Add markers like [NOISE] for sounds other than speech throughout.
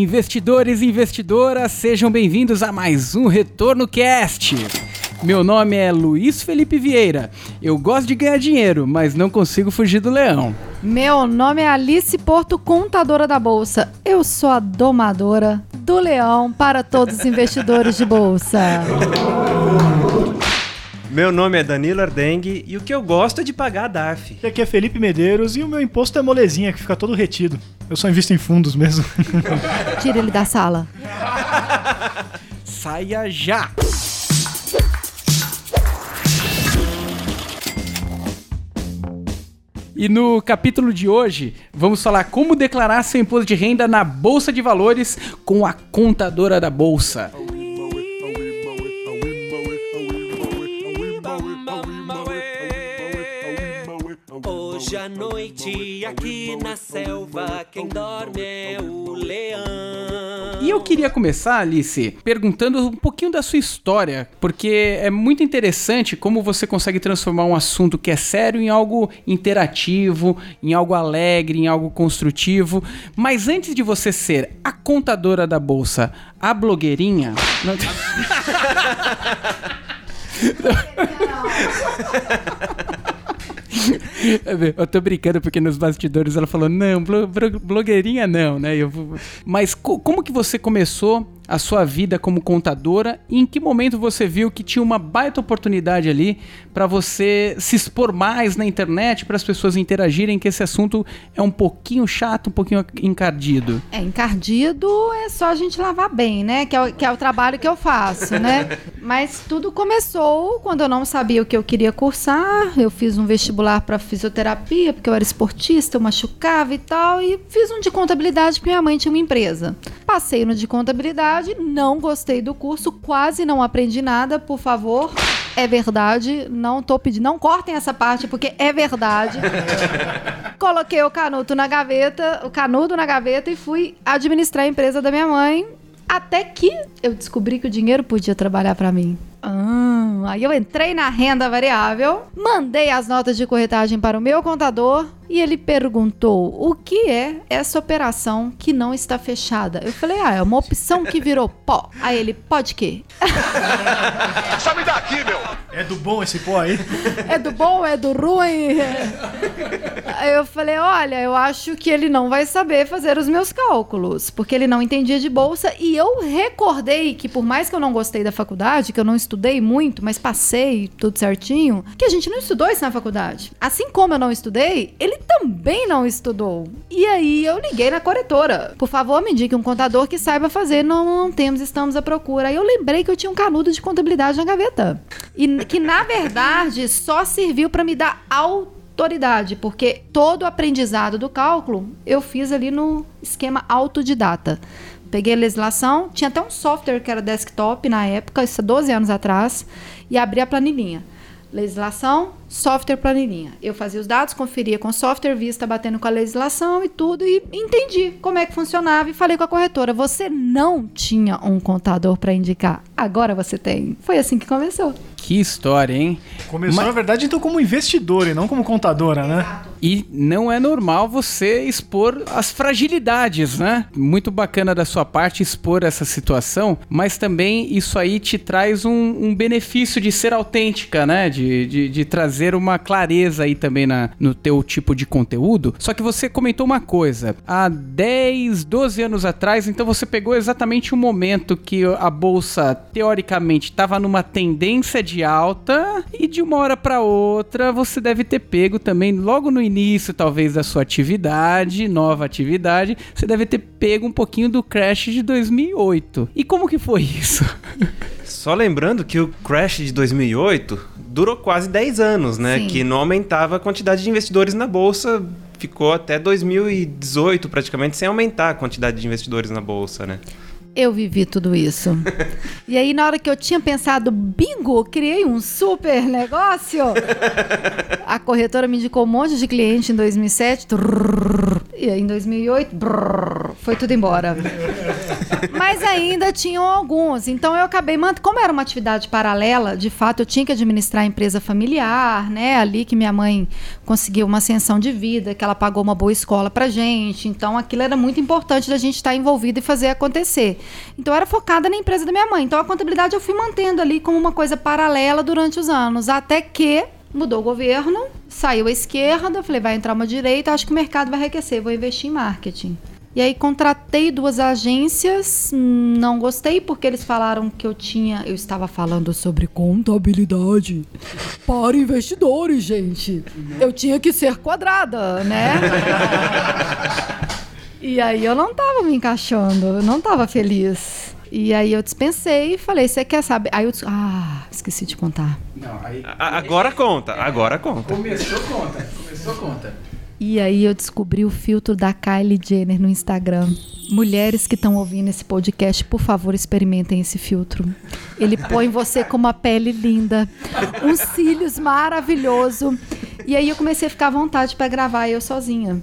Investidores e investidoras, sejam bem-vindos a mais um Retorno Cast. Meu nome é Luiz Felipe Vieira. Eu gosto de ganhar dinheiro, mas não consigo fugir do leão. Meu nome é Alice Porto, contadora da bolsa. Eu sou a domadora do leão para todos os investidores de bolsa. [LAUGHS] Meu nome é Danilo Ardengue e o que eu gosto é de pagar a DARF. E aqui é Felipe Medeiros e o meu imposto é molezinha, que fica todo retido. Eu só invisto em fundos mesmo. [LAUGHS] Tira ele da sala. [LAUGHS] Saia já! E no capítulo de hoje, vamos falar como declarar seu imposto de renda na Bolsa de Valores com a contadora da Bolsa. Hoje à noite, aqui na selva, quem dorme é o leão. E eu queria começar, Alice, perguntando um pouquinho da sua história, porque é muito interessante como você consegue transformar um assunto que é sério em algo interativo, em algo alegre, em algo construtivo. Mas antes de você ser a contadora da bolsa, a blogueirinha. Não... [LAUGHS] [LAUGHS] [LAUGHS] Eu tô brincando porque nos bastidores ela falou, não, blogueirinha não, né? Eu, mas co como que você começou a sua vida como contadora e em que momento você viu que tinha uma baita oportunidade ali para você se expor mais na internet, para as pessoas interagirem, que esse assunto é um pouquinho chato, um pouquinho encardido? É, encardido é só a gente lavar bem, né? Que é o, que é o trabalho que eu faço, né? [LAUGHS] Mas tudo começou quando eu não sabia o que eu queria cursar. Eu fiz um vestibular para fisioterapia, porque eu era esportista, eu machucava e tal, e fiz um de contabilidade porque minha mãe tinha uma empresa. Passei no de contabilidade, não gostei do curso, quase não aprendi nada, por favor. É verdade, não tô pedindo, não cortem essa parte porque é verdade. [LAUGHS] Coloquei o canudo na gaveta, o canudo na gaveta e fui administrar a empresa da minha mãe, até que eu descobri que o dinheiro podia trabalhar para mim. Ah, aí eu entrei na renda variável, mandei as notas de corretagem para o meu contador e ele perguntou o que é essa operação que não está fechada. Eu falei, ah, é uma opção que virou pó. Aí ele, pode que? [LAUGHS] Só me dá aqui, meu! É do bom esse pó aí? É do bom, é do ruim? Aí eu falei, olha, eu acho que ele não vai saber fazer os meus cálculos, porque ele não entendia de bolsa e eu recordei que por mais que eu não gostei da faculdade, que eu não estudei muito, mas passei tudo certinho, que a gente não estudou isso na faculdade. Assim como eu não estudei, ele também não estudou. E aí eu liguei na corretora. Por favor, me indique um contador que saiba fazer. Não, não temos, estamos à procura. Aí eu lembrei que eu tinha um canudo de contabilidade na gaveta. E que, na verdade, só serviu para me dar autoridade, porque todo o aprendizado do cálculo eu fiz ali no esquema autodidata. Peguei a legislação, tinha até um software que era desktop na época, isso há 12 anos atrás, e abri a planilhinha. Legislação, software planilhinha. Eu fazia os dados, conferia com o software, vista batendo com a legislação e tudo, e entendi como é que funcionava e falei com a corretora: você não tinha um contador para indicar, agora você tem. Foi assim que começou. Que história, hein? Começou, Mas... na verdade, então como investidora e não como contadora, né? E não é normal você expor as fragilidades, né? Muito bacana da sua parte expor essa situação, mas também isso aí te traz um, um benefício de ser autêntica, né? De, de, de trazer uma clareza aí também na, no teu tipo de conteúdo. Só que você comentou uma coisa. Há 10, 12 anos atrás, então você pegou exatamente o momento que a bolsa, teoricamente, estava numa tendência de alta e de uma hora para outra você deve ter pego também, logo no início, talvez, da sua atividade, nova atividade, você deve ter pego um pouquinho do crash de 2008. E como que foi isso? [LAUGHS] Só lembrando que o crash de 2008 durou quase 10 anos, né? Sim. Que não aumentava a quantidade de investidores na bolsa, ficou até 2018 praticamente sem aumentar a quantidade de investidores na bolsa, né? Eu vivi tudo isso. [LAUGHS] e aí, na hora que eu tinha pensado, bingo, criei um super negócio. a corretora me indicou um monte de cliente em 2007. e aí, em 2008, brrr, foi tudo embora. Mas ainda tinham alguns. Então eu acabei. Como era uma atividade paralela, de fato eu tinha que administrar a empresa familiar, né? Ali que minha mãe conseguiu uma ascensão de vida, que ela pagou uma boa escola pra gente. Então aquilo era muito importante da gente estar envolvido e fazer acontecer. Então eu era focada na empresa da minha mãe. Então a contabilidade eu fui mantendo ali como uma coisa paralela durante os anos. Até que mudou o governo, saiu a esquerda, falei, vai entrar uma direita, acho que o mercado vai enriquecer, vou investir em marketing. E aí contratei duas agências, não gostei porque eles falaram que eu tinha, eu estava falando sobre contabilidade para investidores, gente. Eu tinha que ser quadrada, né? [LAUGHS] e aí eu não estava me encaixando, eu não estava feliz. E aí eu dispensei e falei, você quer saber? Aí eu disse, ah, esqueci de contar. Não, aí, a, agora conta, agora conta. Começou conta, começou conta. E aí eu descobri o filtro da Kylie Jenner no Instagram. Mulheres que estão ouvindo esse podcast, por favor, experimentem esse filtro. Ele põe você com uma pele linda, uns cílios maravilhoso. E aí eu comecei a ficar à vontade para gravar eu sozinha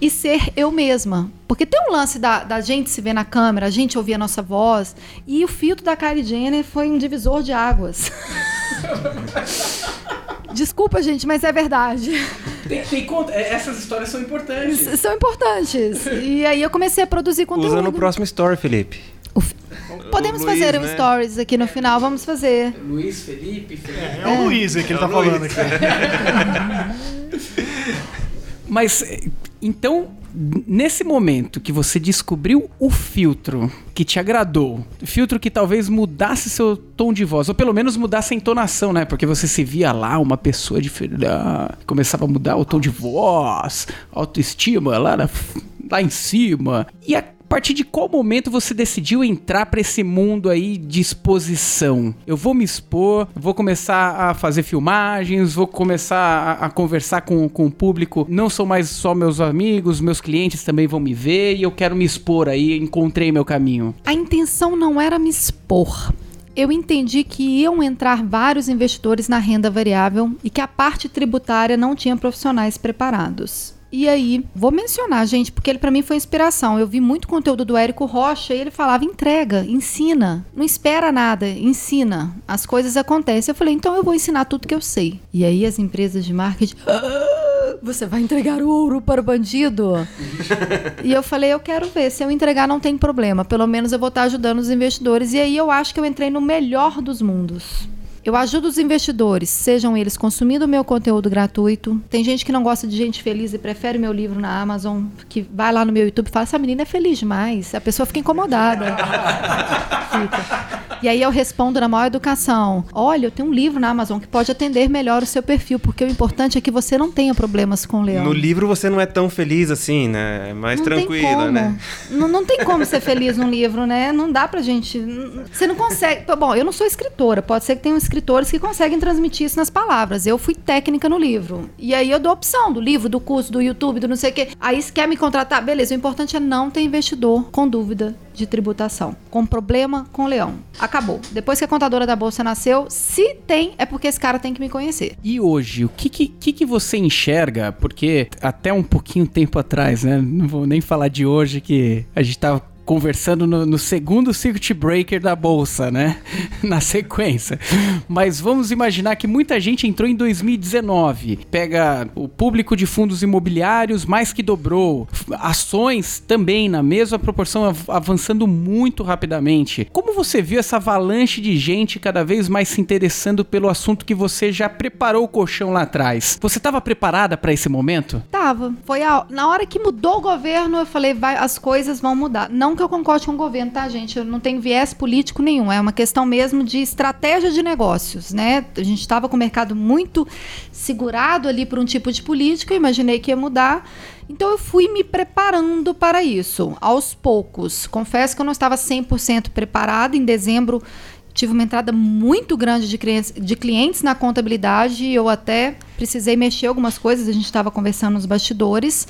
e ser eu mesma. Porque tem um lance da, da gente se ver na câmera, a gente ouvir a nossa voz. E o filtro da Kylie Jenner foi um divisor de águas. [LAUGHS] Desculpa, gente, mas é verdade. Tem, tem conta. é, Essas histórias são importantes. S- São importantes. E aí eu comecei a produzir conteúdo. Usa no próximo story, Felipe. Podemos Luiz, fazer um né? stories aqui no final, vamos fazer. Luiz Felipe, Felipe. É o Luiz aí que ele tá o falando Luiz. aqui. [LAUGHS] Mas então, nesse momento que você descobriu o filtro que te agradou, filtro que talvez mudasse seu tom de voz, ou pelo menos mudasse a entonação, né? Porque você se via lá uma pessoa diferente, ah, começava a mudar o tom de voz, autoestima lá, na- lá em cima. E a partir de qual momento você decidiu entrar pra esse mundo aí de exposição? Eu vou me expor, vou começar a fazer filmagens, vou começar a, a conversar com, com o público. Não são mais só meus amigos, meus clientes também vão me ver e eu quero me expor aí, encontrei meu caminho. A intenção não era me expor. Eu entendi que iam entrar vários investidores na renda variável e que a parte tributária não tinha profissionais preparados. E aí, vou mencionar, gente, porque ele pra mim foi inspiração. Eu vi muito conteúdo do Érico Rocha e ele falava: entrega, ensina, não espera nada, ensina. As coisas acontecem. Eu falei: então eu vou ensinar tudo que eu sei. E aí as empresas de marketing. "Ah, Você vai entregar o ouro para o bandido? [LAUGHS] E eu falei, eu quero ver. Se eu entregar, não tem problema. Pelo menos eu vou estar ajudando os investidores. E aí eu acho que eu entrei no melhor dos mundos. Eu ajudo os investidores, sejam eles consumindo o meu conteúdo gratuito. Tem gente que não gosta de gente feliz e prefere meu livro na Amazon, que vai lá no meu YouTube e fala: essa menina é feliz demais. A pessoa fica incomodada. [LAUGHS] Fica. E aí eu respondo na maior educação: Olha, eu tenho um livro na Amazon que pode atender melhor o seu perfil, porque o importante é que você não tenha problemas com o leão. No livro você não é tão feliz assim, né? É mais Não tranquila, né? Não, não tem como ser feliz num livro, né? Não dá pra gente. Você não consegue. Bom, eu não sou escritora. Pode ser que tenham escritores que conseguem transmitir isso nas palavras. Eu fui técnica no livro. E aí eu dou opção do livro, do curso, do YouTube, do não sei o quê. Aí se quer me contratar, beleza. O importante é não ter investidor com dúvida de tributação. Com problema com o leão. Acabou. Depois que a contadora da Bolsa nasceu, se tem, é porque esse cara tem que me conhecer. E hoje, o que que, que que você enxerga? Porque até um pouquinho tempo atrás, né? Não vou nem falar de hoje que a gente tava conversando no, no segundo circuit breaker da bolsa, né? [LAUGHS] Na sequência. Mas vamos imaginar que muita gente entrou em 2019. Pega o público de fundos imobiliários mais que dobrou. Ações também na mesma proporção av- avançando muito rapidamente. Como você viu essa avalanche de gente cada vez mais se interessando pelo assunto que você já preparou o colchão lá atrás? Você estava preparada para esse momento? Tava. Foi a- na hora que mudou o governo, eu falei, vai, as coisas vão mudar. Não que eu concorde com o governo, tá, gente? Eu não tenho viés político nenhum. É uma questão mesmo de estratégia de negócios, né? A gente estava com o mercado muito segurado ali por um tipo de política, eu imaginei que ia mudar. Então eu fui me preparando para isso, aos poucos. Confesso que eu não estava 100% preparada. Em dezembro tive uma entrada muito grande de clientes, de clientes na contabilidade e eu até precisei mexer algumas coisas, a gente estava conversando nos bastidores.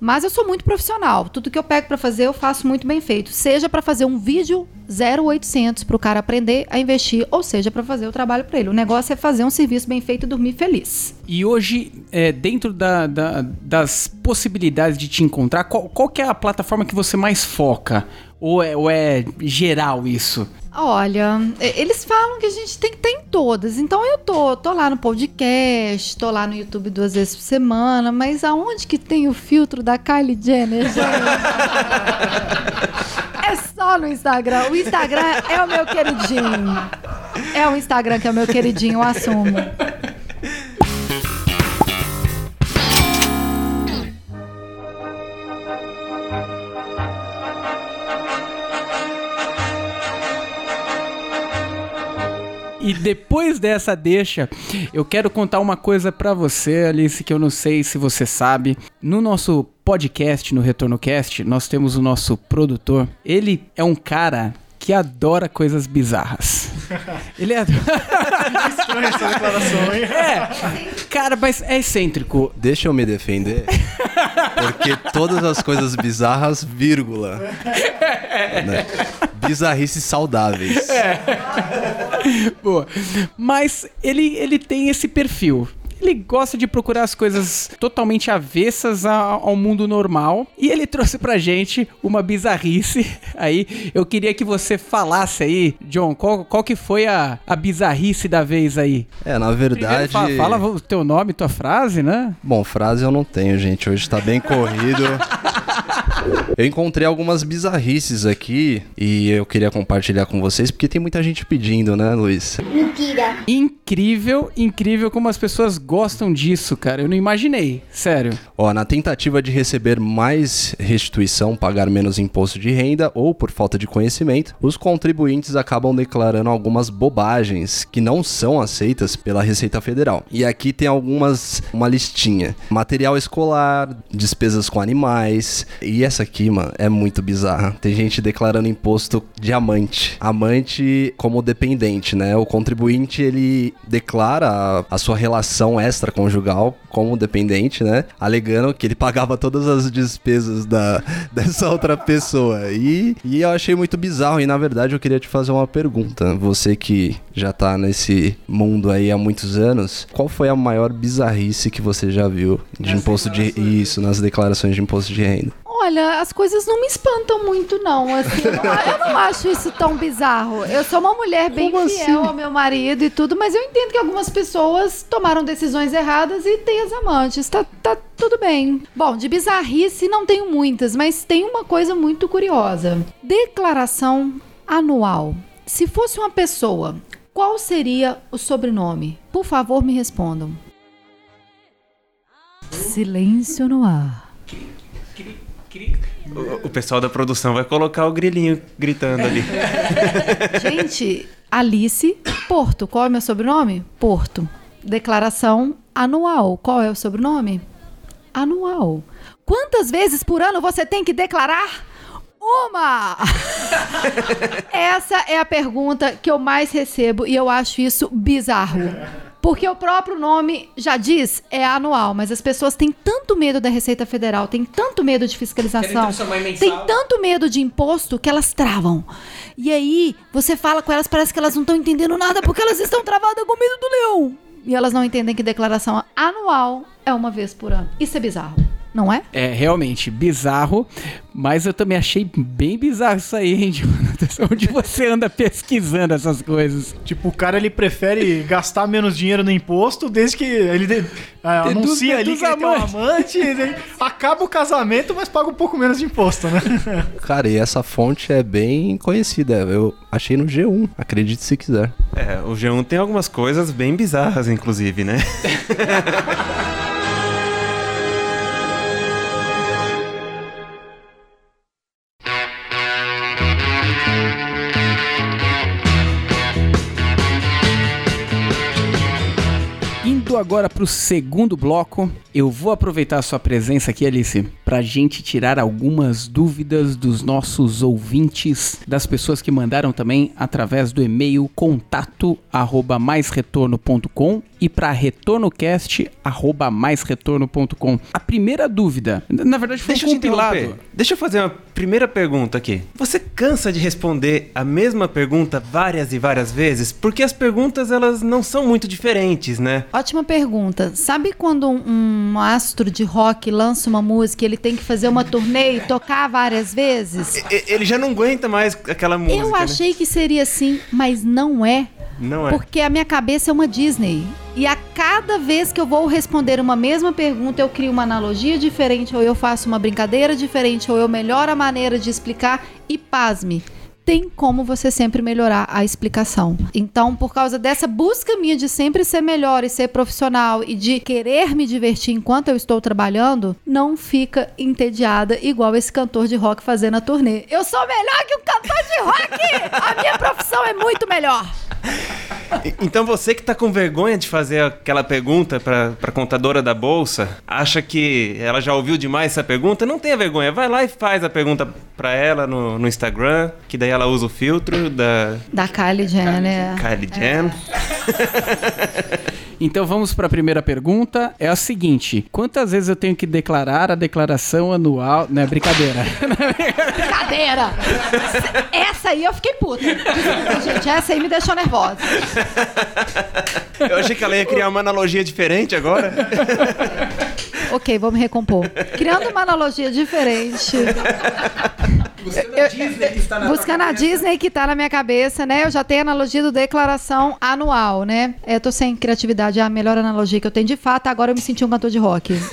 Mas eu sou muito profissional. Tudo que eu pego para fazer, eu faço muito bem feito. Seja para fazer um vídeo 0800 para o cara aprender a investir, ou seja, para fazer o trabalho para ele. O negócio é fazer um serviço bem feito e dormir feliz. E hoje, é, dentro da- da- das possibilidades de te encontrar, qual, qual é a plataforma que você mais foca? Ou é, ou é geral isso? Olha, eles falam que a gente tem que estar em todas. Então eu tô, tô lá no podcast, tô lá no YouTube duas vezes por semana, mas aonde que tem o filtro da Kylie Jenner, [LAUGHS] é só no Instagram. O Instagram é o meu queridinho. É o Instagram que é o meu queridinho, eu assumo. E depois dessa deixa, eu quero contar uma coisa pra você, Alice, que eu não sei se você sabe. No nosso podcast, no RetornoCast, nós temos o nosso produtor. Ele é um cara que adora coisas bizarras. [LAUGHS] Ele é... Estranha essa declaração, hein? [LAUGHS] é, cara, mas é excêntrico. Deixa eu me defender. Porque todas as coisas bizarras, vírgula. [LAUGHS] Né? Bizarrices saudáveis. [LAUGHS] Boa. Mas ele, ele tem esse perfil. Ele gosta de procurar as coisas totalmente avessas ao mundo normal. E ele trouxe pra gente uma bizarrice. [LAUGHS] Aí, eu queria que você falasse aí, John, qual, qual que foi a, a bizarrice da vez aí? É, na Primeiro, verdade. fala, fala o teu nome, tua frase, né? Bom, frase eu não tenho, gente. Hoje tá bem corrido. [LAUGHS] Eu encontrei algumas bizarrices aqui e eu queria compartilhar com vocês porque tem muita gente pedindo, né, Luiz? Incrível, incrível como as pessoas gostam disso, cara. Eu não imaginei, sério. Ó, na tentativa de receber mais restituição, pagar menos imposto de renda ou por falta de conhecimento, os contribuintes acabam declarando algumas bobagens que não são aceitas pela Receita Federal. E aqui tem algumas, uma listinha: material escolar, despesas com animais. E essa aqui, mano, é muito bizarra. Tem gente declarando imposto de amante. Amante como dependente, né? O contribuinte ele declara a, a sua relação extraconjugal como dependente, né? Alegando que ele pagava todas as despesas da, [LAUGHS] dessa outra pessoa. E, e eu achei muito bizarro. E na verdade eu queria te fazer uma pergunta. Você que já tá nesse mundo aí há muitos anos, qual foi a maior bizarrice que você já viu de imposto de. Isso, nas declarações de imposto de renda? Olha, as coisas não me espantam muito, não. Assim, eu, não, eu não acho isso tão bizarro. Eu sou uma mulher bem Como fiel assim? ao meu marido e tudo, mas eu entendo que algumas pessoas tomaram decisões erradas e têm as amantes. Tá, tá tudo bem. Bom, de bizarrice não tenho muitas, mas tem uma coisa muito curiosa: declaração anual. Se fosse uma pessoa, qual seria o sobrenome? Por favor, me respondam. Silêncio no ar. O, pessoal da produção vai colocar o grilinho gritando ali. [LAUGHS] Gente, Alice Porto. Qual é o meu sobrenome? Porto. Declaração anual. Qual é o sobrenome? Anual. Quantas vezes por ano você tem que declarar? Uma! [LAUGHS] Essa é a pergunta que eu mais recebo e eu acho isso bizarro. Porque o próprio nome já diz, é anual, mas as pessoas têm tanto medo da Receita Federal, têm tanto medo de fiscalização, têm tanto medo de imposto que elas travam. E aí, você fala com elas, parece que elas não estão entendendo nada porque elas estão travadas com medo do leão. E elas não entendem que declaração anual é uma vez por ano. Isso é bizarro, não é? É realmente bizarro, mas eu também achei bem bizarro isso aí, hein, [LAUGHS] Jonathan? Onde você anda pesquisando essas coisas? Tipo, o cara ele prefere gastar menos dinheiro no imposto desde que ele de- ah, dos- anuncia ali que ele tem um amante, e daí acaba o casamento, mas paga um pouco menos de imposto, né? [LAUGHS] Cara, e essa fonte é bem conhecida. Eu achei no G1, acredite se quiser. É, o G1 tem algumas coisas bem bizarras, inclusive, né? [LAUGHS] Agora pro segundo bloco, eu vou aproveitar a sua presença aqui, Alice, pra gente tirar algumas dúvidas dos nossos ouvintes, das pessoas que mandaram também através do e-mail contato arroba maisretorno.com e para retornocast arroba maisretorno.com. A primeira dúvida, na verdade foi Deixa um compilado. Deixa eu fazer uma primeira pergunta aqui. Você cansa de responder a mesma pergunta várias e várias vezes? Porque as perguntas, elas não são muito diferentes, né? Ótima pergunta. Sabe quando um, um astro de rock lança uma música e ele tem que fazer uma turnê e tocar várias vezes? Ele já não aguenta mais aquela música. Eu né? achei que seria assim, mas não é. Não é. Porque a minha cabeça é uma Disney. E a cada vez que eu vou responder uma mesma pergunta, eu crio uma analogia diferente, ou eu faço uma brincadeira diferente, ou eu melhoro a maneira de explicar. E pasme, tem como você sempre melhorar a explicação. Então, por causa dessa busca minha de sempre ser melhor e ser profissional e de querer me divertir enquanto eu estou trabalhando, não fica entediada igual esse cantor de rock fazendo a turnê. Eu sou melhor que um cantor de rock! A minha profissão é muito melhor! Então você que tá com vergonha de fazer aquela pergunta pra, pra contadora da bolsa, acha que ela já ouviu demais essa pergunta? Não tenha vergonha, vai lá e faz a pergunta pra ela no, no Instagram, que daí ela usa o filtro da Da Kylie Jenner. Kylie Jenner. [LAUGHS] Então vamos para a primeira pergunta. É a seguinte: quantas vezes eu tenho que declarar a declaração anual? Não é brincadeira. [LAUGHS] Brincadeira! Essa aí eu fiquei puta. Desculpa, gente. Essa aí me deixou nervosa. Eu achei que ela ia criar uma analogia diferente agora. Ok, vou me recompor. Criando uma analogia diferente. Buscando a Disney que tá na minha cabeça, né? Eu já tenho a analogia do declaração anual, né? É, Eu tô sem criatividade, é a melhor analogia que eu tenho de fato. Agora eu me senti um cantor de rock. [LAUGHS]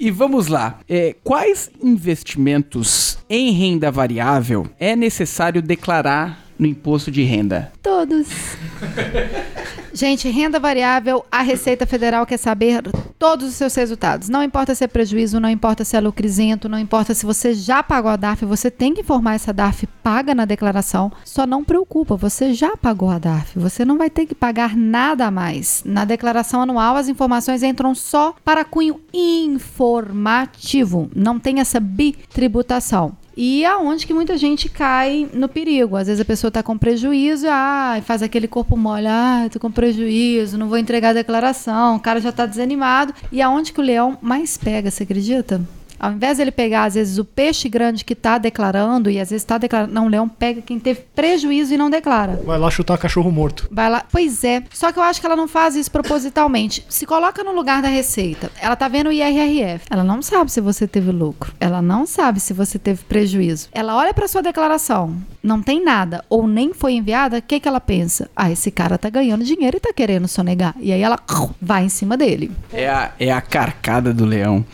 E vamos lá. É, quais investimentos em renda variável é necessário declarar no imposto de renda? Todos. [LAUGHS] Gente, renda variável, a Receita Federal quer saber todos os seus resultados. Não importa se é prejuízo, não importa se é lucro isento, não importa se você já pagou a DARF, você tem que informar essa DARF paga na declaração. Só não preocupa, você já pagou a DARF, você não vai ter que pagar nada a mais. Na declaração anual, as informações entram só para cunho informativo, não tem essa bitributação. E aonde que muita gente cai no perigo. Às vezes a pessoa está com prejuízo, ah, faz aquele corpo mole, ah, tô com prejuízo, não vou entregar a declaração, o cara já está desanimado. E aonde que o leão mais pega, você acredita? Ao invés dele pegar, às vezes, o peixe grande que está declarando, e às vezes está declarando. Não, o leão pega quem teve prejuízo e não declara. Vai lá chutar cachorro morto. Vai lá. Pois é. Só que eu acho que ela não faz isso propositalmente. Se coloca no lugar da receita. Ela tá vendo o IRRF. Ela não sabe se você teve lucro. Ela não sabe se você teve prejuízo. Ela olha para sua declaração. Não tem nada ou nem foi enviada, o que que ela pensa? Ah, esse cara tá ganhando dinheiro e tá querendo sonegar. E aí ela [LAUGHS] vai em cima dele. É a, é a carcada do leão.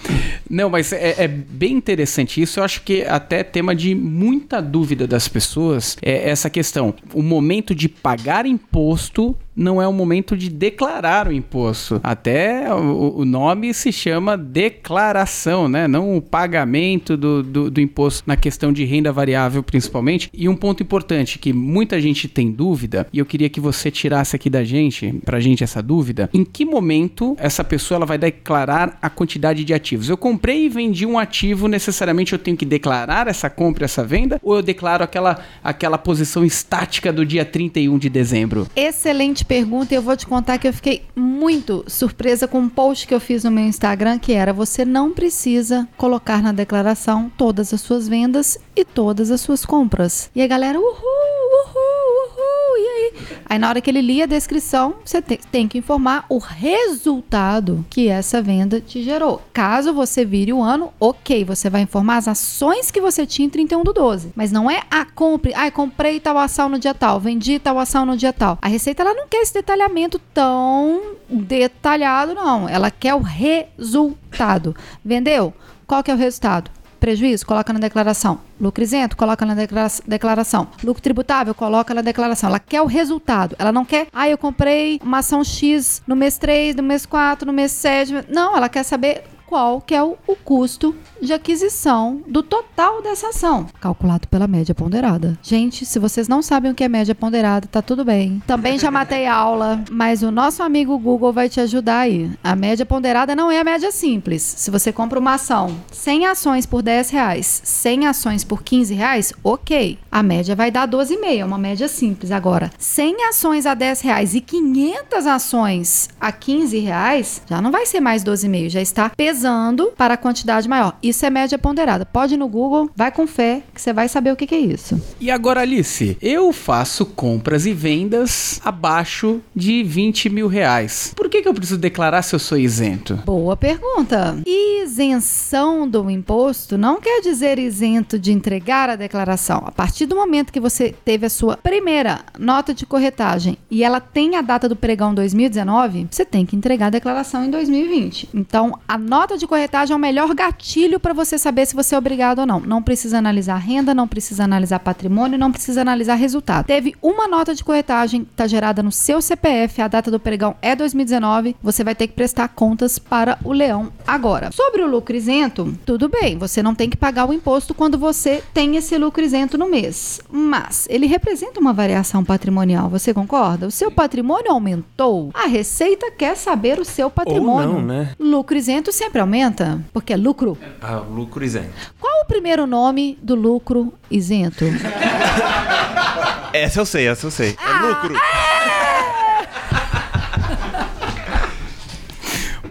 Não, mas é, é bem interessante isso. Eu acho que até é tema de muita dúvida das pessoas é essa questão. O momento de pagar imposto não é o momento de declarar o imposto. Até o, nome se chama declaração, né? Não o pagamento do, do, do imposto na questão de renda variável, principalmente. E um ponto importante que muita gente tem dúvida, e eu queria que você tirasse aqui da gente, pra gente essa dúvida, em que momento essa pessoa ela vai declarar a quantidade de ativos? Eu comprei e vendi um ativo, necessariamente eu tenho que declarar essa compra, essa venda? Ou eu declaro aquela, aquela posição estática do dia 31 de dezembro? Excelente pergunta e eu vou te contar que eu fiquei muito surpresa com um post que eu fiz no meu Instagram que era você não precisa colocar na declaração todas as suas vendas e todas as suas compras. E a galera, uhul, uhul, uhul, e aí? Aí na hora que ele lia a descrição, você te- tem que informar o resultado que essa venda te gerou. Caso você vire o ano, ok, você vai informar as ações que você tinha em 31 do 12. Mas não é a compre, ai, comprei tal ação no dia tal, vendi tal ação no dia tal. A Receita ela não quer esse detalhamento tão detalhado, não. Ela quer o resultado. Vendeu? Qual que é o resultado? Prejuízo? Coloca na declaração. Lucro isento? Coloca na declara- declaração. Lucro tributável? Coloca na declaração. Ela quer o resultado. Ela não quer, ah, eu comprei uma ação X no mês 3, no mês 4, no mês 7. Não, ela quer saber qual que é o, o custo de aquisição do total dessa ação, calculado pela média ponderada. Gente, se vocês não sabem o que é média ponderada, tá tudo bem. Também já matei aula, mas o nosso amigo Google vai te ajudar aí. A média ponderada não é a média simples. Se você compra uma ação 100 ações por 10 reais, 100 ações por 15 reais, ok. A média vai dar 12,5, é uma média simples. Agora, 100 ações a 10 reais e 500 ações a 15 reais, já não vai ser mais 12,5, já está pesando para a quantidade maior. Isso é média ponderada. Pode ir no Google, vai com fé, que você vai saber o que, que é isso. E agora, Alice, eu faço compras e vendas abaixo de 20 mil reais. Por que, que eu preciso declarar se eu sou isento? Boa pergunta. Isenção do imposto não quer dizer isento de entregar a declaração. A partir do momento que você teve a sua primeira nota de corretagem e ela tem a data do pregão 2019, você tem que entregar a declaração em 2020. Então, a nota de corretagem é o melhor gatilho para você saber se você é obrigado ou não. Não precisa analisar renda, não precisa analisar patrimônio, não precisa analisar resultado. Teve uma nota de corretagem que está gerada no seu CPF, a data do pregão é 2019, você vai ter que prestar contas para o leão agora. Sobre o lucro isento, tudo bem, você não tem que pagar o imposto quando você tem esse lucro isento no mês, mas ele representa uma variação patrimonial, você concorda? O seu patrimônio aumentou, a Receita quer saber o seu patrimônio. não, né? Lucro isento sempre aumenta, porque é lucro. Ah, lucro isento. Qual o primeiro nome do lucro isento? [LAUGHS] Essa eu sei, essa eu sei. Ah, É lucro.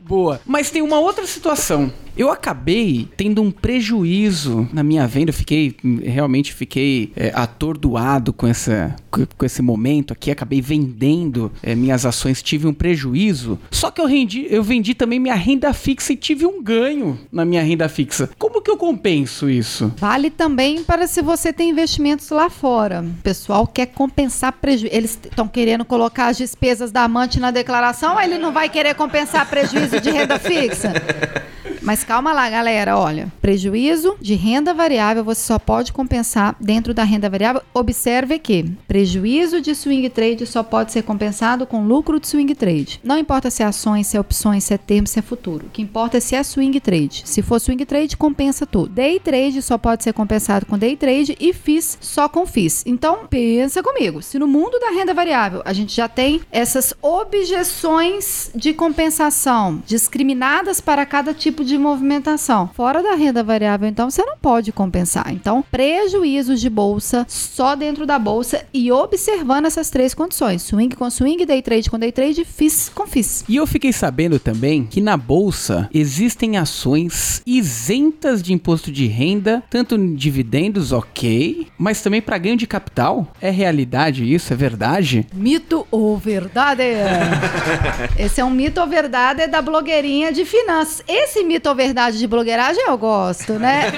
Boa. Mas tem uma outra situação. Eu acabei tendo um prejuízo na minha venda. Eu fiquei, realmente fiquei é, atordoado com, essa, com, esse momento aqui. Acabei vendendo é, minhas ações, tive um prejuízo. Só que eu, rendi, eu vendi também minha renda fixa e tive um ganho na minha renda fixa. Como que eu compenso isso? Vale também para se você tem investimentos lá fora. O pessoal quer compensar prejuízo. Eles estão querendo colocar as despesas da amante na declaração, ele não vai querer compensar prejuízo de renda fixa? [LAUGHS] Mas calma lá, galera. Olha, prejuízo de renda variável você só pode compensar dentro da renda variável. Observe que prejuízo de swing trade só pode ser compensado com lucro de swing trade. Não importa se é ações, se é opções, se é termo, se é futuro. O que importa é se é swing trade. Se for swing trade, compensa tudo. Day trade só pode ser compensado com day trade e FIS só com FIS. Então, pensa comigo. Se no mundo da renda variável a gente já tem essas objeções de compensação discriminadas para cada tipo de movimentação. Fora da renda variável, então, você não pode compensar. Então, prejuízos de bolsa só dentro da bolsa e observando essas três condições: swing com swing, day trade com day trade, FIS com FIS. E eu fiquei sabendo também que na bolsa existem ações isentas de imposto de renda, tanto em dividendos, ok, mas também para ganho de capital. É realidade isso? É verdade? Mito ou verdade? [LAUGHS] Esse é um mito ou verdade da blogueirinha de finanças. Esse mito ou verdade de blogueiragem eu gosto, né? [LAUGHS]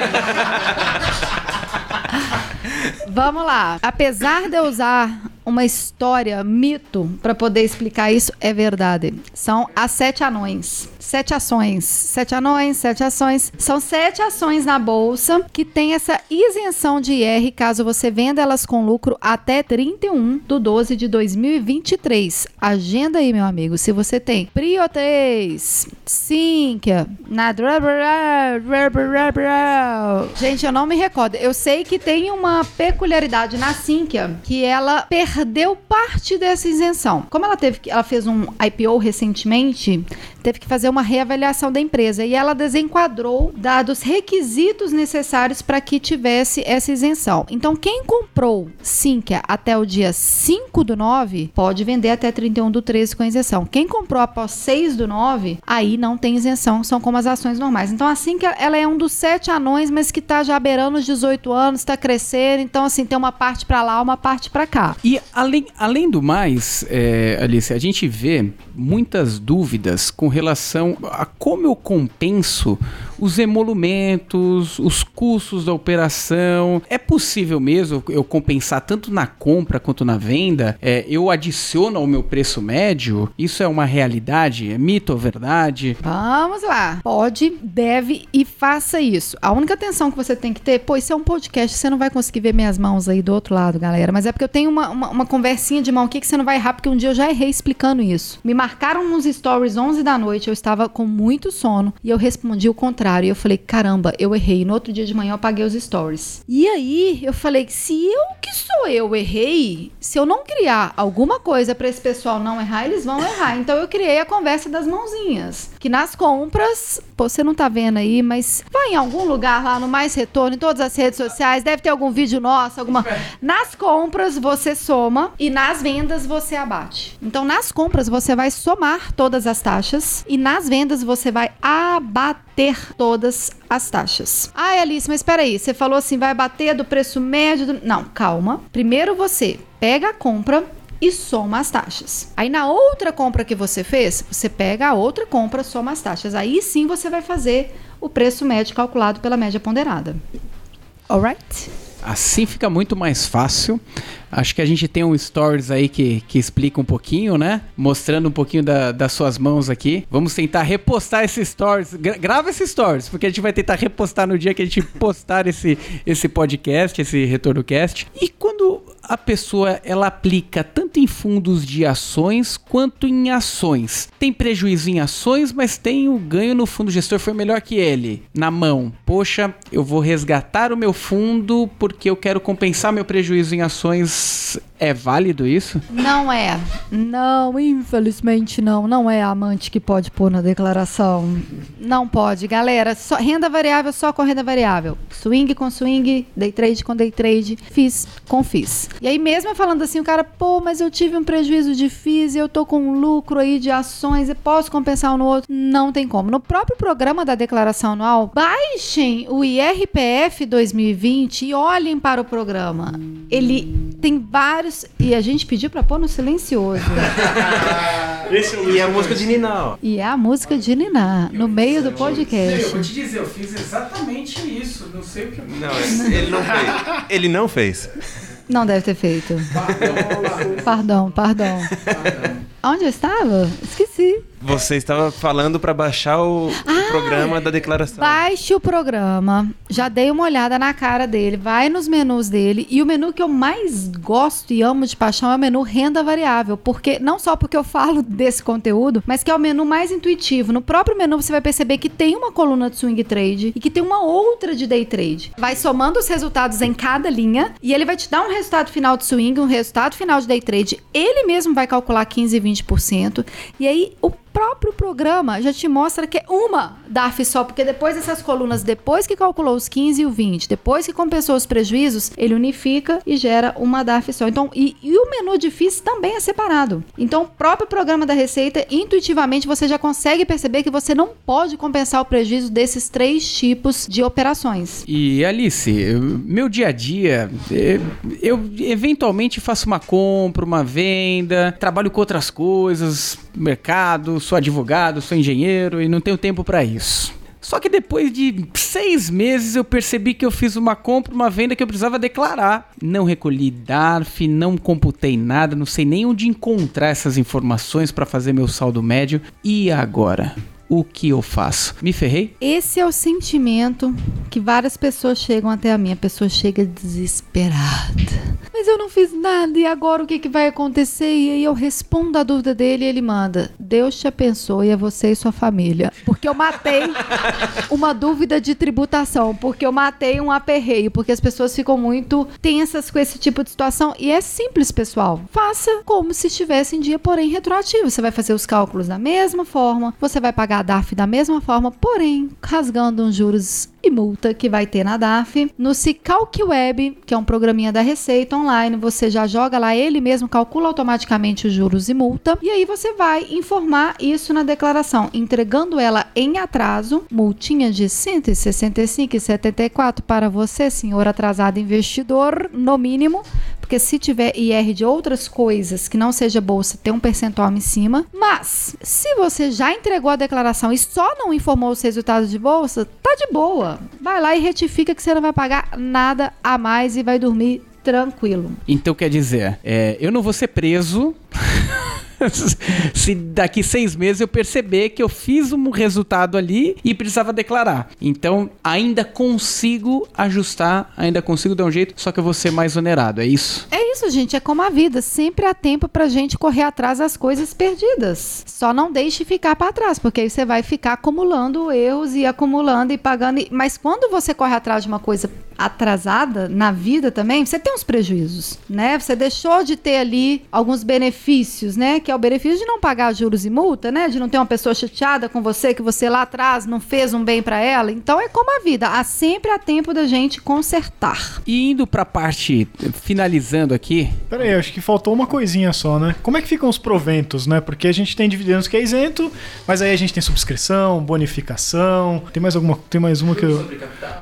Vamos lá. Apesar de eu usar uma história, mito, para poder explicar isso, é verdade. São as sete anões. Sete ações. Sete anões, sete ações. São sete ações na bolsa que tem essa isenção de IR caso você venda elas com lucro até 31 de 12 de 2023. Agenda aí, meu amigo. Se você tem Prio 3, Sinqia, na Gente, eu não me recordo. Eu sei que tem uma peculiaridade na Sinqia que ela perdeu parte dessa isenção. Como ela teve que ela fez um IPO recentemente, teve que fazer uma reavaliação da empresa e ela desenquadrou dados requisitos necessários para que tivesse essa isenção. Então, quem comprou Sinqia até o dia 5 do 9 pode vender até 31 do 13 com isenção. Quem comprou após 6 do 9, aí não tem isenção, são como as ações normais. Então, a Sinqia, ela é um dos sete anões, mas que está já beirando os 18 anos, está crescendo. Então, assim, tem uma parte para lá, uma parte para cá. E além, além do mais, é, Alice, a gente vê muitas dúvidas com relação a como eu compenso os emolumentos, os custos da operação. É possível mesmo eu compensar tanto na compra quanto na venda? É, eu adiciono ao meu preço médio? Isso é uma realidade? É mito ou verdade? Vamos lá. Pode, deve e faça isso. A única atenção que você tem que ter, pô, isso é um podcast, você não vai conseguir ver minhas mãos aí do outro lado, galera. Mas é porque eu tenho uma, uma, uma conversinha de mão aqui que você não vai errar, porque um dia eu já errei explicando isso. Me marcaram nos stories 11 da noite, eu estava com muito sono e eu respondi o contrário contrário. E eu falei, caramba, eu errei. No outro dia de manhã eu apaguei os stories. E aí eu falei, se eu que sou eu errei, se eu não criar alguma coisa para esse pessoal não errar, eles vão errar. Então eu criei a conversa das mãozinhas. Que nas compras, pô, você não tá vendo aí, mas vai em algum lugar lá no Mais Retorno, em todas as redes sociais, deve ter algum vídeo nosso, alguma. Nas compras você soma e nas vendas você abate. Então nas compras você vai somar todas as taxas e nas vendas você vai abater todas as taxas. Ah, Alice, mas espera aí, você falou assim, vai bater do preço médio do... Não, calma. Primeiro você pega a compra e soma as taxas. Aí na outra compra que você fez, você pega a outra compra, soma as taxas. Aí sim você vai fazer o preço médio calculado pela média ponderada. Alright? Assim fica muito mais fácil. Acho que a gente tem um stories aí que, que explica um pouquinho, né? Mostrando um pouquinho da, das suas mãos aqui. Vamos tentar repostar esses stories. Gra grava esses stories, porque a gente vai tentar repostar no dia que a gente postar esse, esse podcast, esse retorno cast. E quando a pessoa ela aplica tanto em fundos de ações quanto em ações. Tem prejuízo em ações, mas tem o ganho no fundo gestor foi melhor que ele. Na mão, poxa, eu vou resgatar o meu fundo porque eu quero compensar meu prejuízo em ações. É válido isso? Não é. Não, infelizmente não. Não é a amante que pode pôr na declaração. Não pode. Galera, só, renda variável só com renda variável. Swing com swing, day trade com day trade, fiz com fiz. E aí mesmo falando assim, o cara, pô, mas eu tive um prejuízo de FIIs e eu tô com um lucro aí de ações e posso compensar um no outro. Não tem como. No próprio programa da declaração anual, baixem o IRPF 2020 e olhem para o programa. Ele tem vários e a gente pediu para pôr no silencioso. [LAUGHS] Esse é o e a música de Niná, ó. E é a música de Niná, no meio do podcast. Eu vou te dizer, eu fiz exatamente isso. Não sei o que. Não, ele não fez. Ele não fez. Não deve ter feito. Pardon, pardon. Onde eu estava? Esqueci. Você estava falando para baixar o, Ah, programa da declaração. Baixe o programa. Já dei uma olhada na cara dele. Vai nos menus dele. E o menu que eu mais gosto e amo de paixão é o menu renda variável. Porque não só porque eu falo desse conteúdo, mas que é o menu mais intuitivo. No próprio menu você vai perceber que tem uma coluna de swing trade e que tem uma outra de day trade. Vai somando os resultados em cada linha e ele vai te dar um resultado final de swing, um resultado final de day trade. Ele mesmo vai calcular 15 e 20%. E aí o próprio programa já te mostra que é uma DARF só, porque depois dessas colunas, depois que calculou os 15 e o 20, depois que compensou os prejuízos, ele unifica e gera uma DARF só. Então, e, e o menu de FIIs também é separado. Então, o próprio programa da Receita, intuitivamente, você já consegue perceber que você não pode compensar o prejuízo desses três tipos de operações. E Alice, eu- meu dia a dia, eh, eu eventualmente faço uma compra, uma venda, trabalho com outras coisas, mercado, sou advogado, sou engenheiro e não tenho tempo para isso. Só que depois de seis meses eu percebi que eu fiz uma compra, uma venda que eu precisava declarar. Não recolhi DARF, não computei nada, não sei nem onde encontrar essas informações para fazer meu saldo médio. E agora? O que eu faço? Me ferrei? Esse é o sentimento que várias pessoas chegam até a mim. A pessoa chega desesperada. Mas eu não fiz nada e agora o que, que vai acontecer? E aí eu respondo a dúvida dele e ele manda: Deus te abençoe a você e sua família. Porque eu matei uma dúvida de tributação. Porque eu matei um aperreio. Porque as pessoas ficam muito tensas com esse tipo de situação. E é simples, pessoal. Faça como se estivesse em dia, porém retroativo. Você vai fazer os cálculos da mesma forma. Você vai pagar a DARF da mesma forma, porém rasgando uns juros e multa que vai ter na DARF. No Cicalc Web, que é um programinha da Receita online, você já joga lá, ele mesmo calcula automaticamente os juros e multa. E aí você vai informar isso na declaração, entregando ela em atraso, multinha de 165,74 para você, senhor atrasado investidor, no mínimo. Porque se tiver IR de outras coisas que não seja bolsa, tem um percentual em cima. Mas, se você já entregou a declaração e só não informou os resultados de bolsa, tá de boa. Vai lá e retifica que você não vai pagar nada a mais e vai dormir tranquilo. Então quer dizer, é, eu não vou ser preso [LAUGHS] [LAUGHS] se daqui seis meses eu perceber que eu fiz um resultado ali e precisava declarar. Então, ainda consigo ajustar, ainda consigo dar um jeito, só que eu vou ser mais onerado, é isso? É isso, gente, é como a vida. Sempre há tempo pra gente correr atrás das coisas perdidas. Só não deixe ficar pra trás, porque aí você vai ficar acumulando erros e acumulando e pagando. Mas quando você corre atrás de uma coisa atrasada na vida também, você tem uns prejuízos, né? Você deixou de ter ali alguns benefícios, né? Que é o benefício de não pagar juros e multa, né? De não ter uma pessoa chateada com você que você lá atrás não fez um bem pra ela. Então é como a vida, há sempre há tempo da gente consertar. E indo pra parte, finalizando aqui, Pera aí, acho que faltou uma coisinha só, né? Como é que ficam os proventos, né? Porque a gente tem dividendos que é isento, mas aí a gente tem subscrição, bonificação, tem mais alguma, tem mais uma que eu...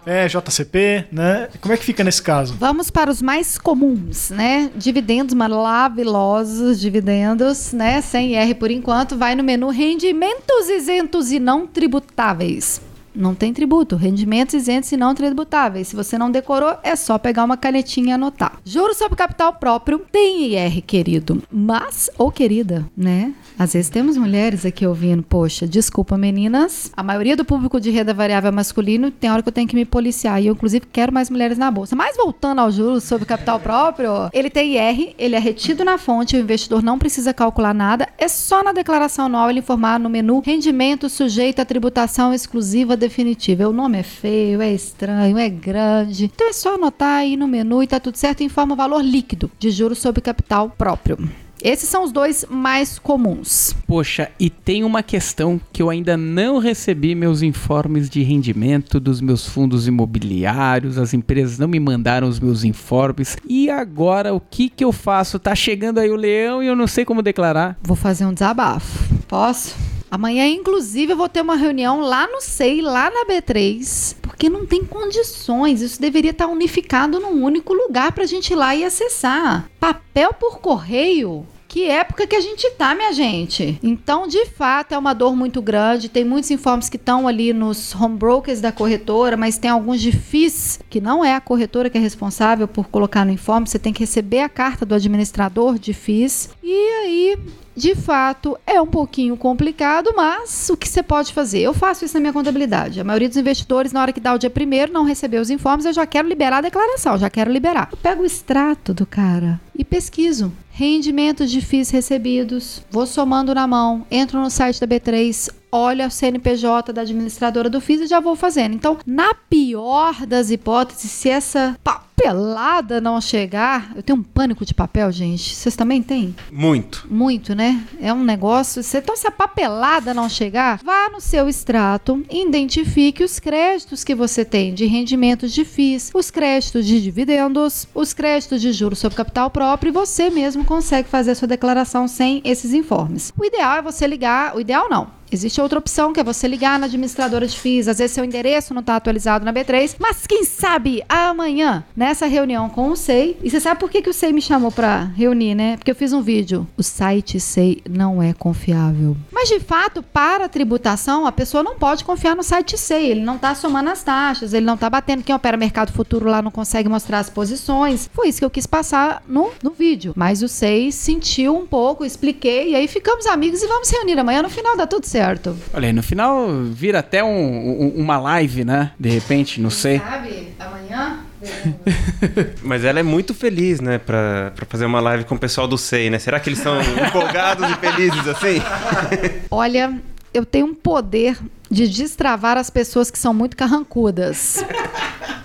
É, JCP, né? Como é que fica nesse caso? Vamos para os mais comuns, né? Dividendos maravilhosos, dividendos, né? Sem IR por enquanto, vai no menu rendimentos isentos e não tributáveis. Não tem tributo, rendimentos isentos e não tributáveis. Se você não decorou, é só pegar uma canetinha e anotar. Juros sobre capital próprio tem IR, querido. Mas, ou querida, né? Às vezes temos mulheres aqui ouvindo, poxa, desculpa meninas, a maioria do público de renda variável é masculino, tem hora que eu tenho que me policiar e eu inclusive quero mais mulheres na bolsa. Mas voltando ao juros sobre capital próprio, ele tem IR, ele é retido na fonte, o investidor não precisa calcular nada, é só na declaração anual ele informar no menu rendimento sujeito à tributação exclusiva definitiva. O nome é feio, é estranho, é grande. Então é só anotar aí no menu e tá tudo certo, informa o valor líquido de juros sobre capital próprio. Esses são os dois mais comuns. Poxa, e tem uma questão que eu ainda não recebi meus informes de rendimento dos meus fundos imobiliários, as empresas não me mandaram os meus informes. E agora o que que eu faço? Tá chegando aí o leão e eu não sei como declarar. Vou fazer um desabafo. Posso? Amanhã, inclusive, eu vou ter uma reunião lá no SEI, lá na B3, porque não tem condições. Isso deveria estar unificado num único lugar para a gente ir lá e acessar. Papel por correio. Que época que a gente tá, minha gente? Então, de fato, é uma dor muito grande. Tem muitos informes que estão ali nos home brokers da corretora, mas tem alguns de FIIs, que não é a corretora que é responsável por colocar no informe. Você tem que receber a carta do administrador de FIIs. E aí, de fato, é um pouquinho complicado, mas o que você pode fazer? Eu faço isso na minha contabilidade. A maioria dos investidores, na hora que dá o dia primeiro, não recebeu os informes, eu já quero liberar a declaração, já quero liberar. Eu pego o extrato do cara e pesquiso. Rendimentos de FIIs recebidos, vou somando na mão, entro no site da B3, olho a CNPJ da administradora do FIIs e já vou fazendo. Então, na pior das hipóteses, se essa papelada não chegar, eu tenho um pânico de papel, gente. Vocês também têm? Muito. Muito, né? É um negócio. Então, se a papelada não chegar, vá no seu extrato, identifique os créditos que você tem de rendimentos de FIIs, os créditos de dividendos, os créditos de juros sobre capital próprio e você mesmo consegue fazer a sua declaração sem esses informes. O ideal é você ligar. O ideal não. Existe outra opção que é você ligar na administradora de FIIs. Às vezes seu endereço não está atualizado na B3, mas quem sabe amanhã, nessa reunião com o SEI. E você sabe por que, que o SEI me chamou para reunir, né? Porque eu fiz um vídeo. O site SEI não é confiável. Mas de fato, para a tributação, a pessoa não pode confiar no site SEI. Ele não está somando as taxas, ele não está batendo. Quem opera mercado futuro lá não consegue mostrar as posições. Foi isso que eu quis passar no, no vídeo. Mas o SEI sentiu um pouco, expliquei, e aí ficamos amigos e vamos reunir amanhã. No final dá tudo certo. Olha aí, no final vira até um- um- uma live, né? De repente, não sei. Sabe? Amanhã. [LAUGHS] Mas ela é muito feliz, né, pra, pra fazer uma live com o pessoal do SEI, né? Será que eles são [LAUGHS] empolgados e felizes assim? Olha, eu tenho um poder de destravar as pessoas que são muito carrancudas.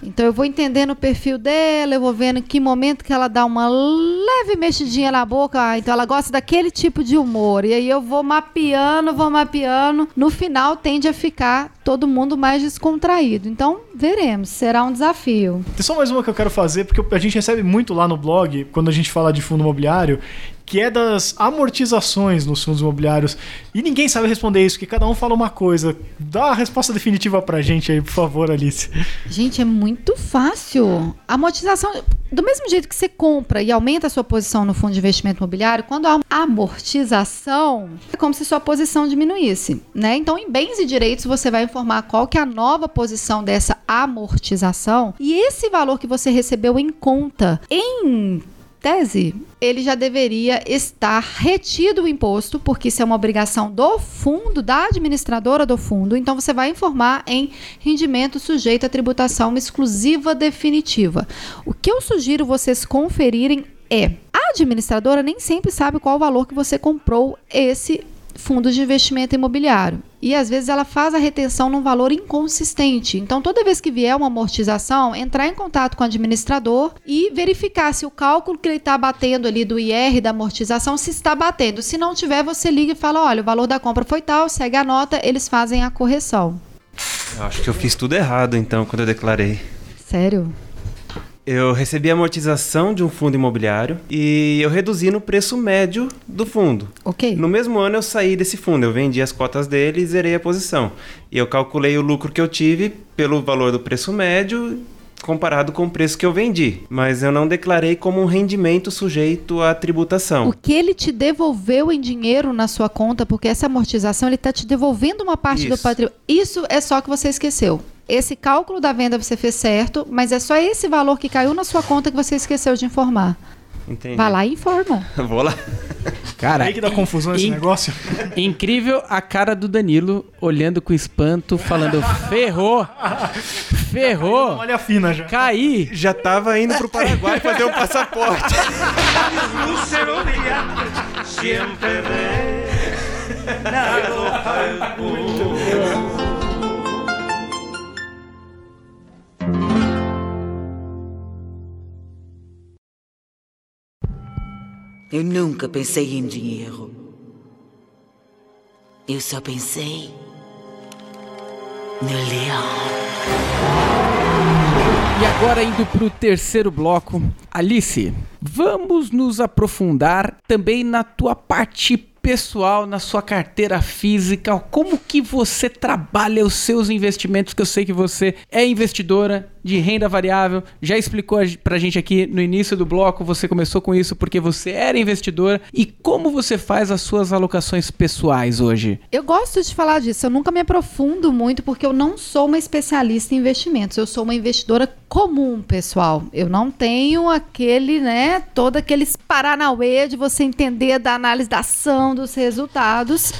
Então eu vou entendendo o perfil dela, eu vou vendo que momento que ela dá uma leve mexidinha na boca. Ah, então ela gosta daquele tipo de humor. E aí eu vou mapeando, vou mapeando. No final tende a ficar todo mundo mais descontraído. Então veremos, será um desafio. Tem só mais uma que eu quero fazer, porque a gente recebe muito lá no blog, quando a gente fala de fundo imobiliário, que é das amortizações nos fundos imobiliários. E ninguém sabe responder isso, porque cada um fala uma coisa. Dá a resposta definitiva pra gente aí, por favor, Alice. Gente, é muito fácil. Amortização, do mesmo jeito que você compra e aumenta a sua posição no fundo de investimento imobiliário, quando há amortização, é como se sua posição diminuísse, né? Então, em bens e direitos, você vai informar qual que é a nova posição dessa amortização e esse valor que você recebeu em conta em tese, ele já deveria estar retido o imposto, porque isso é uma obrigação do fundo, da administradora do fundo. Então você vai informar em rendimento sujeito à tributação exclusiva definitiva. O que eu sugiro vocês conferirem é: a administradora nem sempre sabe qual o valor que você comprou esse fundo de investimento imobiliário. E às vezes ela faz a retenção num valor inconsistente. Então, toda vez que vier uma amortização, entrar em contato com o administrador e verificar se o cálculo que ele está batendo ali do IR da amortização se está batendo. Se não tiver, você liga e fala: olha, o valor da compra foi tal, segue a nota, eles fazem a correção. Eu acho que eu fiz tudo errado então quando eu declarei. Sério? Eu recebi a amortização de um fundo imobiliário e eu reduzi no preço médio do fundo. Ok. No mesmo ano eu saí desse fundo, eu vendi as cotas dele e zerei a posição. E eu calculei o lucro que eu tive pelo valor do preço médio comparado com o preço que eu vendi, mas eu não declarei como um rendimento sujeito à tributação. O que ele te devolveu em dinheiro na sua conta, porque essa amortização ele está te devolvendo uma parte do Isso. patrimônio. Isso é só que você esqueceu. Esse cálculo da venda você fez certo, mas é só esse valor que caiu na sua conta que você esqueceu de informar. Entendi. Vai lá e informa. [LAUGHS] Vou lá. Cara, Aí que dá confusão esse negócio. incrível a cara do Danilo olhando com espanto, falando: ferrou! Ferrou! Olha fina já. Caí! Já tava indo pro Paraguai fazer o passaporte. [LAUGHS] siempre de Eu nunca pensei em dinheiro. Eu só pensei no leão. E agora indo pro terceiro bloco, Alice, vamos nos aprofundar também na tua parte pessoal, na sua carteira física, como que você trabalha os seus investimentos, que eu sei que você é investidora de renda variável, já explicou a- pra gente aqui no início do bloco, você começou com isso porque você era investidora, e como você faz as suas alocações pessoais hoje? Eu gosto de falar disso, eu nunca me aprofundo muito porque eu não sou uma especialista em investimentos, eu sou uma investidora comum, pessoal. Eu não tenho aquele, né, todo aqueles paranauê de você entender da análise da ação, dos resultados.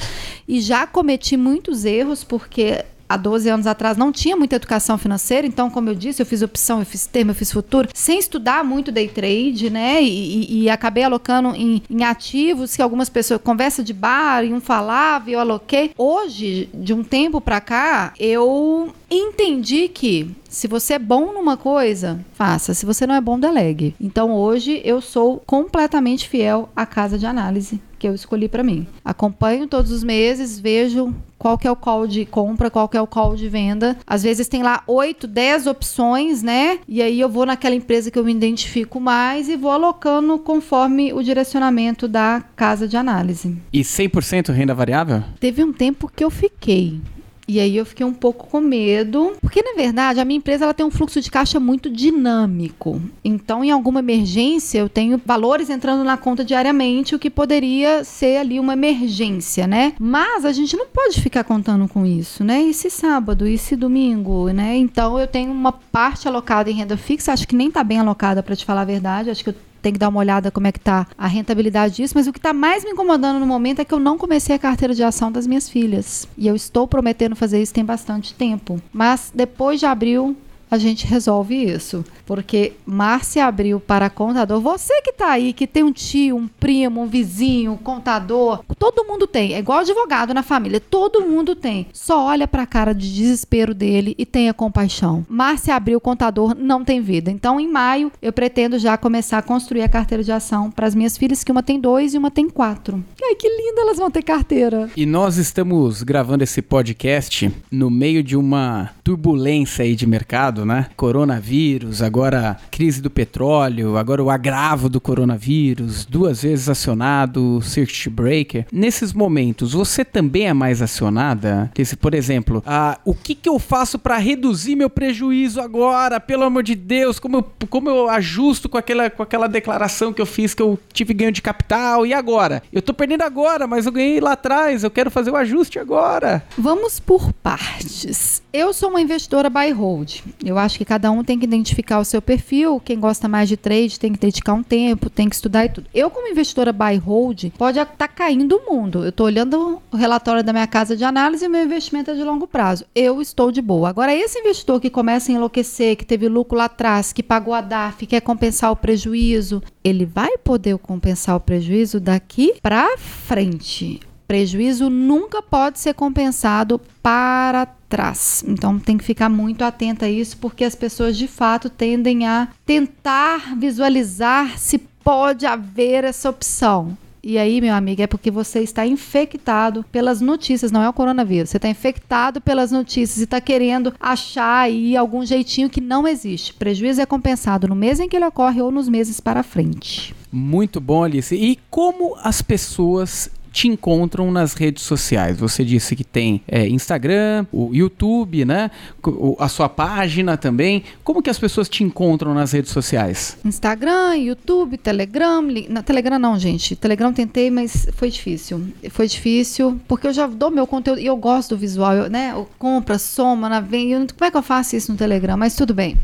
E já cometi muitos erros porque há 12 anos atrás não tinha muita educação financeira, então, como eu disse, eu fiz opção, eu fiz termo, eu fiz futuro, sem estudar muito day trade, né? E, e- acabei alocando em, em ativos que algumas pessoas, conversa de bar, e um falava e eu aloquei. Hoje, de um tempo pra cá, eu entendi que se você é bom numa coisa, faça. Se você não é bom, delegue. Então hoje eu sou completamente fiel à casa de análise que eu escolhi pra mim. Acompanho todos os meses, vejo qual que é o call de compra, qual que é o call de venda. Às vezes tem lá 8, 10 opções, né? E aí eu vou naquela empresa que eu me identifico mais e vou alocando conforme o direcionamento da casa de análise. E 100% renda variável? Teve um tempo que eu fiquei. E aí eu fiquei um pouco com medo, porque na verdade a minha empresa ela tem um fluxo de caixa muito dinâmico. Então, em alguma emergência, eu tenho valores entrando na conta diariamente, o que poderia ser ali uma emergência, né? Mas a gente não pode ficar contando com isso, né? E se sábado, e se domingo, né? Então, eu tenho uma parte alocada em renda fixa, acho que nem tá bem alocada para te falar a verdade, acho que eu tem que dar uma olhada como é que tá a rentabilidade disso, mas o que tá mais me incomodando no momento é que eu não comecei a carteira de ação das minhas filhas. E eu estou prometendo fazer isso tem bastante tempo. Mas depois de abril, a gente resolve isso. Porque Márcia abriu para contador. Você que tá aí, que tem um tio, um primo, um vizinho, um contador, todo mundo tem. É igual advogado na família, todo mundo tem. Só olha para a cara de desespero dele e tenha compaixão. Márcia abriu contador, não tem vida. Então, em maio, eu pretendo já começar a construir a carteira de ação para as minhas filhas, que uma tem dois e uma tem quatro. Ai, que linda elas vão ter carteira. E nós estamos gravando esse podcast no meio de uma turbulência aí de mercado, né? Coronavírus, agora crise do petróleo, agora o agravo do coronavírus, duas vezes acionado circuit breaker. Nesses momentos, você também é mais acionada? Que se, por exemplo, o que, que eu faço para reduzir meu prejuízo agora? Pelo amor de Deus, como eu, como eu ajusto com aquela, com aquela declaração que eu fiz que eu tive ganho de capital? E agora? Eu tô perdendo agora, mas eu ganhei lá atrás, eu quero fazer o ajuste agora. Vamos por partes. Eu sou uma investidora buy hold. Eu acho que cada um tem que identificar o seu perfil. Quem gosta mais de trade tem que dedicar um tempo, tem que estudar e tudo. Eu, como investidora buy hold, pode estar tá caindo o mundo. Eu estou olhando o relatório da minha casa de análise e meu investimento é de longo prazo. Eu estou de boa. Agora, esse investidor que começa a enlouquecer, que teve lucro lá atrás, que pagou a DAF, quer compensar o prejuízo, ele vai poder compensar o prejuízo daqui para frente. Prejuízo nunca pode ser compensado para trás. Então tem que ficar muito atenta a isso, porque as pessoas de fato tendem a tentar visualizar se pode haver essa opção. E aí, meu amigo, é porque você está infectado pelas notícias, não é o coronavírus. Você está infectado pelas notícias e está querendo achar aí algum jeitinho que não existe. Prejuízo é compensado no mês em que ele ocorre ou nos meses para frente. Muito bom, Alice. E como as pessoas te encontram nas redes sociais? Você disse que tem é, Instagram, o YouTube, né? A sua página também. Como que as pessoas te encontram nas redes sociais? Instagram, YouTube, Telegram. Na Telegram não, gente. Telegram tentei, mas foi difícil. Foi difícil porque eu já dou meu conteúdo e eu gosto do visual, eu, né? Eu compra, soma, vem. Como é que eu faço isso no Telegram? Mas tudo bem.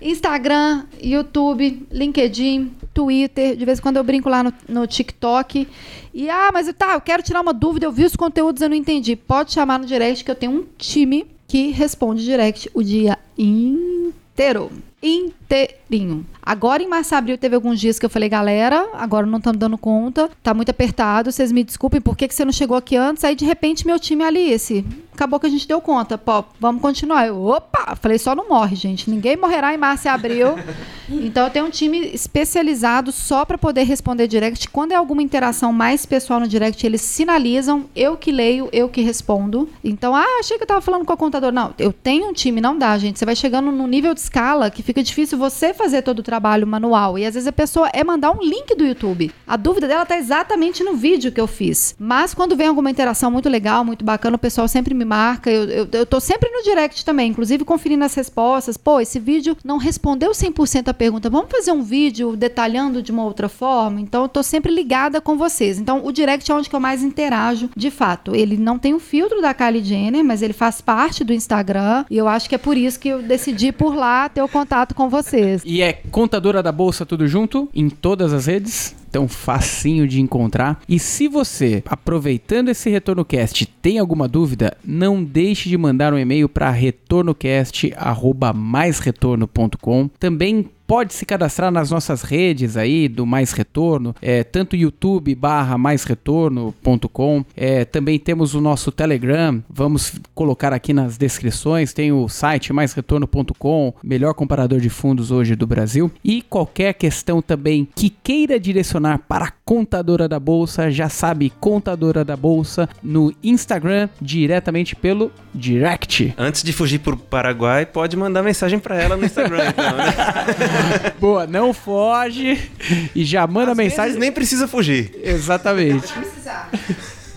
Instagram, YouTube, LinkedIn, Twitter. De vez em quando eu brinco lá no, no TikTok. E, ah, mas tá, eu quero tirar uma dúvida, eu vi os conteúdos, eu não entendi. Pode chamar no direct que eu tenho um time que responde direct o dia inteiro. Inteirinho. Agora em março, abril, teve alguns dias que eu falei, galera, agora não estamos dando conta, tá muito apertado, vocês me desculpem, por que, que você não chegou aqui antes? Aí, de repente, meu time ali, esse, acabou que a gente deu conta, pô, vamos continuar. Eu, opa, falei, só não morre, gente, ninguém morrerá em março e abril. [LAUGHS] então, eu tenho um time especializado só para poder responder direct. Quando é alguma interação mais pessoal no direct, eles sinalizam, eu que leio, eu que respondo. Então, ah, achei que eu tava falando com a contadora. Não, eu tenho um time, não dá, gente. Você vai chegando num nível de escala que fica difícil você fazer todo o trabalho manual. E às vezes a pessoa é mandar um link do YouTube. A dúvida dela tá exatamente no vídeo que eu fiz. Mas quando vem alguma interação muito legal, muito bacana, o pessoal sempre me marca. Eu, eu, eu tô sempre no direct também, inclusive conferindo as respostas. Pô, esse vídeo não respondeu 100% a pergunta. Vamos fazer um vídeo detalhando de uma outra forma? Então eu tô sempre ligada com vocês. Então o direct é onde que eu mais interajo, de fato. Ele não tem o filtro da Kylie Jenner, mas ele faz parte do Instagram. E eu acho que é por isso que eu decidi por lá ter o contato com vocês. E é contadora da bolsa tudo junto em todas as redes? Então, facinho de encontrar. E se você, aproveitando esse Retorno Cast, tem alguma dúvida, não deixe de mandar um e-mail para retornocast@maisretorno.com. Também pode se cadastrar nas nossas redes aí do Mais Retorno, é, tanto YouTube barra maisretorno.com, é, também temos o nosso Telegram, vamos colocar aqui nas descrições, tem o site maisretorno.com, melhor comparador de fundos hoje do Brasil, e qualquer questão também que queira direcionar para a contadora da bolsa, já sabe, contadora da bolsa no Instagram, diretamente pelo direct. Antes de fugir para o Paraguai, pode mandar mensagem para ela no Instagram, então, né? [LAUGHS] Boa, não foge e já manda Às mensagem. vezes nem precisa fugir. Exatamente.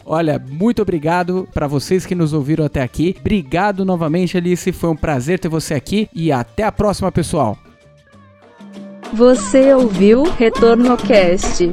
Olha, muito obrigado para vocês que nos ouviram até aqui. Obrigado novamente, Alice. Foi um prazer ter você aqui e até a próxima, pessoal. Você ouviu Retorno Cast.